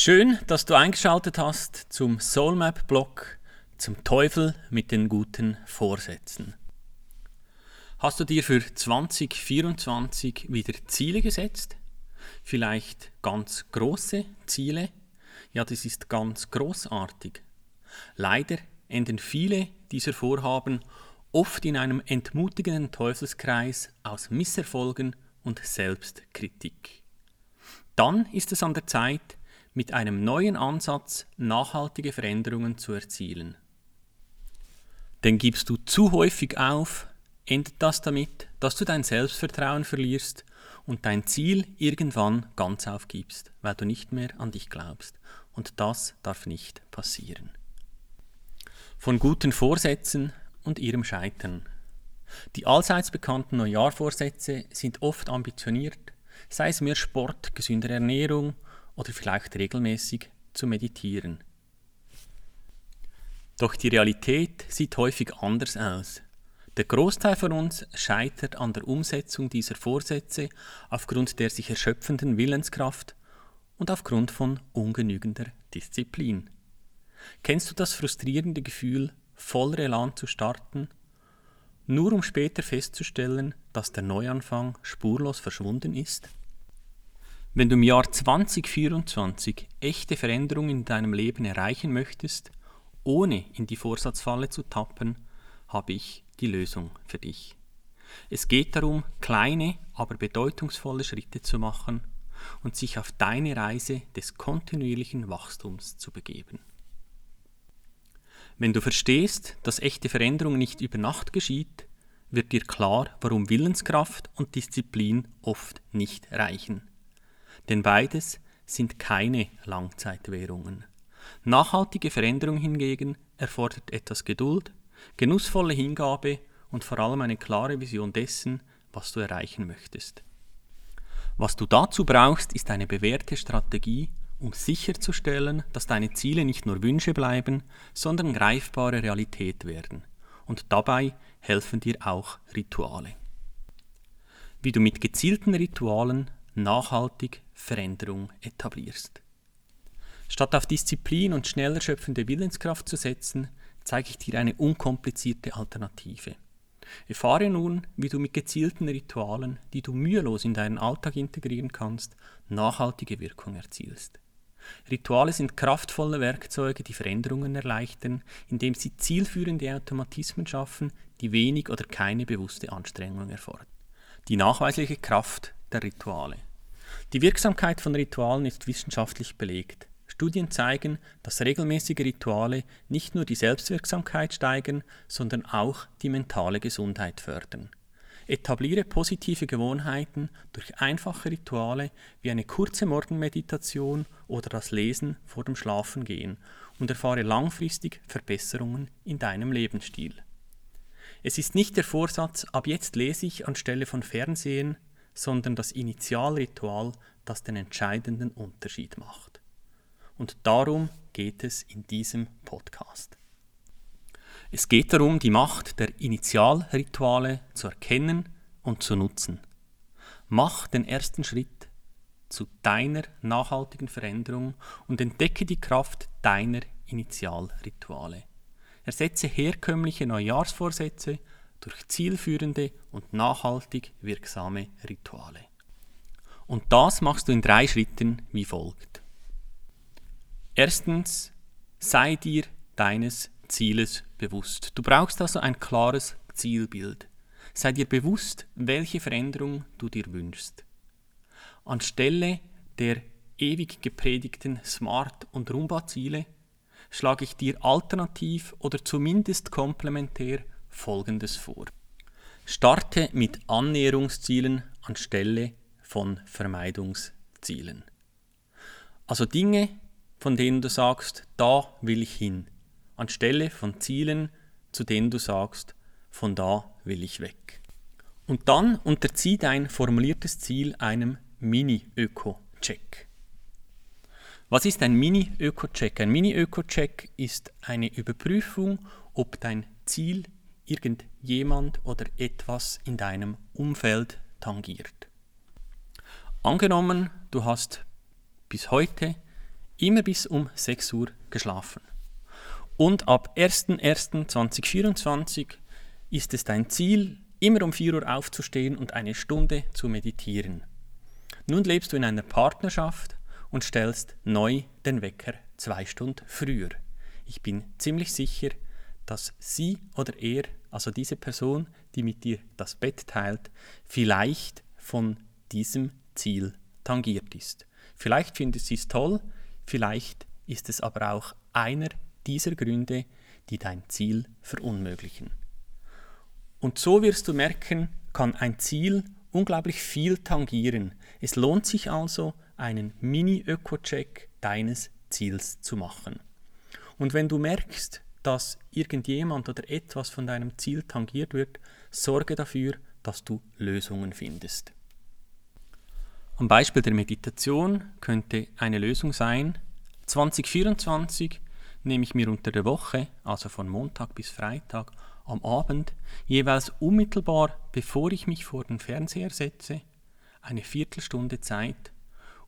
Schön, dass du eingeschaltet hast zum Soulmap-Blog zum Teufel mit den guten Vorsätzen. Hast du dir für 2024 wieder Ziele gesetzt? Vielleicht ganz große Ziele? Ja, das ist ganz großartig. Leider enden viele dieser Vorhaben oft in einem entmutigenden Teufelskreis aus Misserfolgen und Selbstkritik. Dann ist es an der Zeit, mit einem neuen Ansatz nachhaltige Veränderungen zu erzielen. Denn gibst du zu häufig auf, endet das damit, dass du dein Selbstvertrauen verlierst und dein Ziel irgendwann ganz aufgibst, weil du nicht mehr an dich glaubst. Und das darf nicht passieren. Von guten Vorsätzen und ihrem Scheitern. Die allseits bekannten Neujahrvorsätze sind oft ambitioniert, sei es mehr Sport, gesündere Ernährung oder vielleicht regelmäßig zu meditieren. Doch die Realität sieht häufig anders aus. Der Großteil von uns scheitert an der Umsetzung dieser Vorsätze aufgrund der sich erschöpfenden Willenskraft und aufgrund von ungenügender Disziplin. Kennst du das frustrierende Gefühl, voller Elan zu starten, nur um später festzustellen, dass der Neuanfang spurlos verschwunden ist? Wenn du im Jahr 2024 echte Veränderungen in deinem Leben erreichen möchtest, ohne in die Vorsatzfalle zu tappen, habe ich die Lösung für dich. Es geht darum, kleine, aber bedeutungsvolle Schritte zu machen und sich auf deine Reise des kontinuierlichen Wachstums zu begeben. Wenn du verstehst, dass echte Veränderung nicht über Nacht geschieht, wird dir klar, warum Willenskraft und Disziplin oft nicht reichen denn beides sind keine Langzeitwährungen. Nachhaltige Veränderung hingegen erfordert etwas Geduld, genussvolle Hingabe und vor allem eine klare Vision dessen, was du erreichen möchtest. Was du dazu brauchst, ist eine bewährte Strategie, um sicherzustellen, dass deine Ziele nicht nur Wünsche bleiben, sondern greifbare Realität werden. Und dabei helfen dir auch Rituale. Wie du mit gezielten Ritualen nachhaltig Veränderung etablierst. Statt auf Disziplin und schnell erschöpfende Willenskraft zu setzen, zeige ich dir eine unkomplizierte Alternative. Erfahre nun, wie du mit gezielten Ritualen, die du mühelos in deinen Alltag integrieren kannst, nachhaltige Wirkung erzielst. Rituale sind kraftvolle Werkzeuge, die Veränderungen erleichtern, indem sie zielführende Automatismen schaffen, die wenig oder keine bewusste Anstrengung erfordern. Die nachweisliche Kraft der Rituale. Die Wirksamkeit von Ritualen ist wissenschaftlich belegt. Studien zeigen, dass regelmäßige Rituale nicht nur die Selbstwirksamkeit steigern, sondern auch die mentale Gesundheit fördern. Etabliere positive Gewohnheiten durch einfache Rituale wie eine kurze Morgenmeditation oder das Lesen vor dem Schlafengehen und erfahre langfristig Verbesserungen in deinem Lebensstil. Es ist nicht der Vorsatz, ab jetzt lese ich anstelle von Fernsehen, sondern das Initialritual, das den entscheidenden Unterschied macht. Und darum geht es in diesem Podcast. Es geht darum, die Macht der Initialrituale zu erkennen und zu nutzen. Mach den ersten Schritt zu deiner nachhaltigen Veränderung und entdecke die Kraft deiner Initialrituale. Ersetze herkömmliche Neujahrsvorsätze durch zielführende und nachhaltig wirksame Rituale. Und das machst du in drei Schritten wie folgt. Erstens, sei dir deines Zieles bewusst. Du brauchst also ein klares Zielbild. Sei dir bewusst, welche Veränderung du dir wünschst. Anstelle der ewig gepredigten Smart- und Rumba-Ziele schlage ich dir alternativ oder zumindest komplementär Folgendes vor. Starte mit Annäherungszielen anstelle von Vermeidungszielen. Also Dinge, von denen du sagst, da will ich hin, anstelle von Zielen, zu denen du sagst, von da will ich weg. Und dann unterzieh dein formuliertes Ziel einem Mini-Öko-Check. Was ist ein Mini-Öko-Check? Ein Mini-Öko-Check ist eine Überprüfung, ob dein Ziel irgendjemand oder etwas in deinem Umfeld tangiert. Angenommen, du hast bis heute immer bis um 6 Uhr geschlafen. Und ab 01.01.2024 ist es dein Ziel, immer um 4 Uhr aufzustehen und eine Stunde zu meditieren. Nun lebst du in einer Partnerschaft und stellst neu den Wecker zwei Stunden früher. Ich bin ziemlich sicher, dass sie oder er, also diese Person, die mit dir das Bett teilt, vielleicht von diesem Ziel tangiert ist. Vielleicht findet sie es toll, vielleicht ist es aber auch einer dieser Gründe, die dein Ziel verunmöglichen. Und so wirst du merken, kann ein Ziel unglaublich viel tangieren. Es lohnt sich also, einen Mini-Öko-Check deines Ziels zu machen. Und wenn du merkst, dass irgendjemand oder etwas von deinem Ziel tangiert wird, sorge dafür, dass du Lösungen findest. Am Beispiel der Meditation könnte eine Lösung sein, 2024 nehme ich mir unter der Woche, also von Montag bis Freitag, am Abend, jeweils unmittelbar bevor ich mich vor den Fernseher setze, eine Viertelstunde Zeit,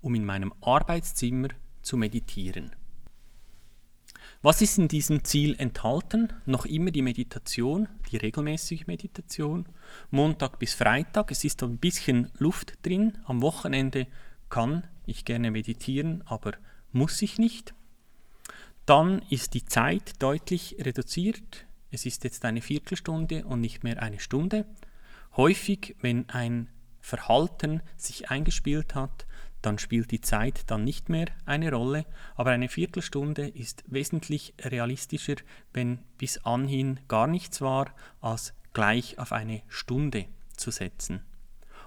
um in meinem Arbeitszimmer zu meditieren. Was ist in diesem Ziel enthalten? Noch immer die Meditation, die regelmäßige Meditation, Montag bis Freitag. Es ist ein bisschen Luft drin. Am Wochenende kann ich gerne meditieren, aber muss ich nicht. Dann ist die Zeit deutlich reduziert. Es ist jetzt eine Viertelstunde und nicht mehr eine Stunde. Häufig, wenn ein Verhalten sich eingespielt hat, dann spielt die Zeit dann nicht mehr eine Rolle, aber eine Viertelstunde ist wesentlich realistischer, wenn bis anhin gar nichts war, als gleich auf eine Stunde zu setzen.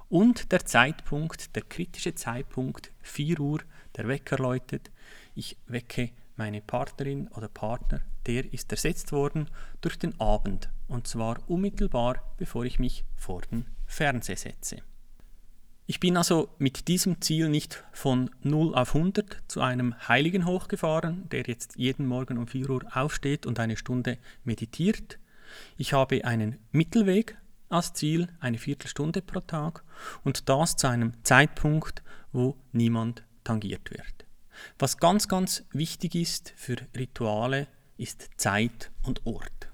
Und der Zeitpunkt, der kritische Zeitpunkt, 4 Uhr, der Wecker läutet, ich wecke meine Partnerin oder Partner, der ist ersetzt worden durch den Abend, und zwar unmittelbar bevor ich mich vor den Fernseher setze. Ich bin also mit diesem Ziel nicht von 0 auf 100 zu einem Heiligen hochgefahren, der jetzt jeden Morgen um 4 Uhr aufsteht und eine Stunde meditiert. Ich habe einen Mittelweg als Ziel, eine Viertelstunde pro Tag und das zu einem Zeitpunkt, wo niemand tangiert wird. Was ganz, ganz wichtig ist für Rituale, ist Zeit und Ort.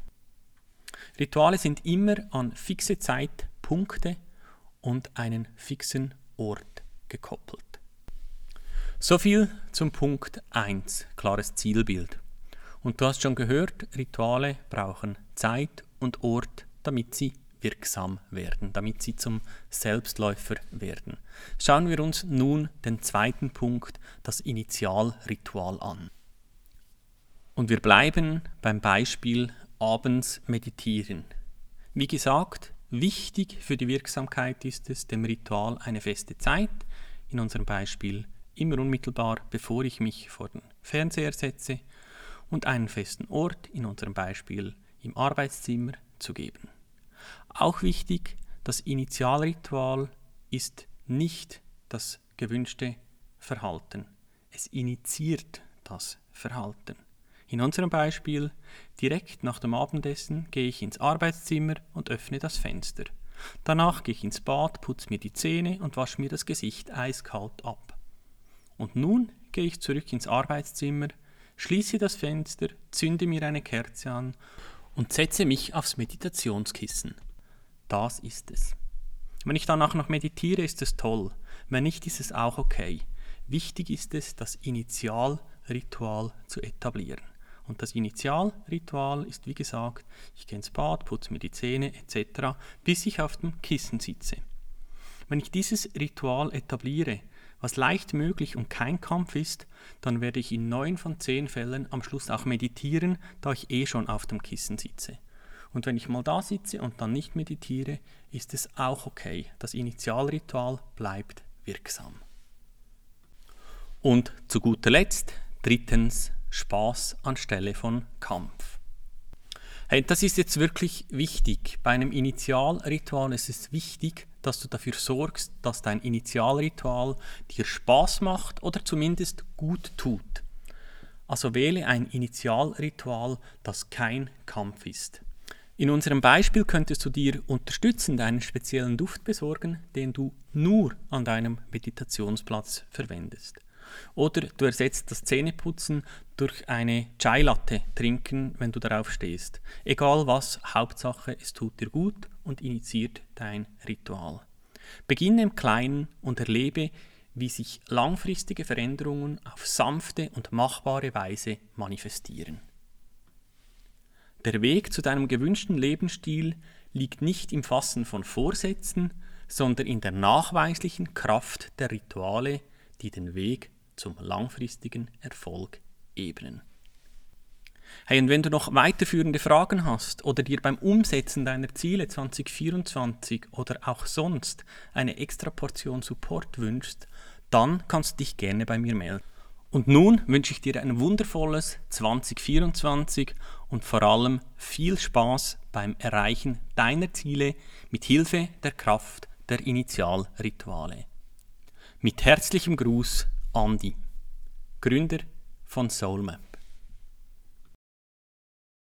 Rituale sind immer an fixe Zeitpunkte und einen fixen Ort gekoppelt. Soviel zum Punkt 1, klares Zielbild. Und du hast schon gehört, Rituale brauchen Zeit und Ort, damit sie wirksam werden, damit sie zum Selbstläufer werden. Schauen wir uns nun den zweiten Punkt, das Initialritual an. Und wir bleiben beim Beispiel abends meditieren. Wie gesagt, Wichtig für die Wirksamkeit ist es, dem Ritual eine feste Zeit, in unserem Beispiel immer unmittelbar bevor ich mich vor den Fernseher setze, und einen festen Ort, in unserem Beispiel im Arbeitszimmer, zu geben. Auch wichtig, das Initialritual ist nicht das gewünschte Verhalten. Es initiiert das Verhalten. In unserem Beispiel, direkt nach dem Abendessen gehe ich ins Arbeitszimmer und öffne das Fenster. Danach gehe ich ins Bad, putze mir die Zähne und wasche mir das Gesicht eiskalt ab. Und nun gehe ich zurück ins Arbeitszimmer, schließe das Fenster, zünde mir eine Kerze an und setze mich aufs Meditationskissen. Das ist es. Wenn ich danach noch meditiere, ist es toll. Wenn nicht, ist es auch okay. Wichtig ist es, das Initialritual zu etablieren. Und das Initialritual ist wie gesagt, ich gehe ins Bad, putze mir die Zähne etc., bis ich auf dem Kissen sitze. Wenn ich dieses Ritual etabliere, was leicht möglich und kein Kampf ist, dann werde ich in neun von zehn Fällen am Schluss auch meditieren, da ich eh schon auf dem Kissen sitze. Und wenn ich mal da sitze und dann nicht meditiere, ist es auch okay. Das Initialritual bleibt wirksam. Und zu guter Letzt, drittens, Spaß anstelle von Kampf. Hey, das ist jetzt wirklich wichtig. Bei einem Initialritual ist es wichtig, dass du dafür sorgst, dass dein Initialritual dir Spaß macht oder zumindest gut tut. Also wähle ein Initialritual, das kein Kampf ist. In unserem Beispiel könntest du dir unterstützend einen speziellen Duft besorgen, den du nur an deinem Meditationsplatz verwendest. Oder du ersetzt das Zähneputzen durch eine Chai Latte trinken, wenn du darauf stehst. Egal was, Hauptsache, es tut dir gut und initiiert dein Ritual. Beginne im Kleinen und erlebe, wie sich langfristige Veränderungen auf sanfte und machbare Weise manifestieren. Der Weg zu deinem gewünschten Lebensstil liegt nicht im Fassen von Vorsätzen, sondern in der nachweislichen Kraft der Rituale, die den Weg zum langfristigen Erfolg ebnen. Hey, und wenn du noch weiterführende Fragen hast oder dir beim Umsetzen deiner Ziele 2024 oder auch sonst eine extra Portion Support wünschst, dann kannst du dich gerne bei mir melden. Und nun wünsche ich dir ein wundervolles 2024 und vor allem viel Spaß beim Erreichen deiner Ziele mit Hilfe der Kraft der Initialrituale. Mit herzlichem Gruß, Andi, Gründer von Soulmap.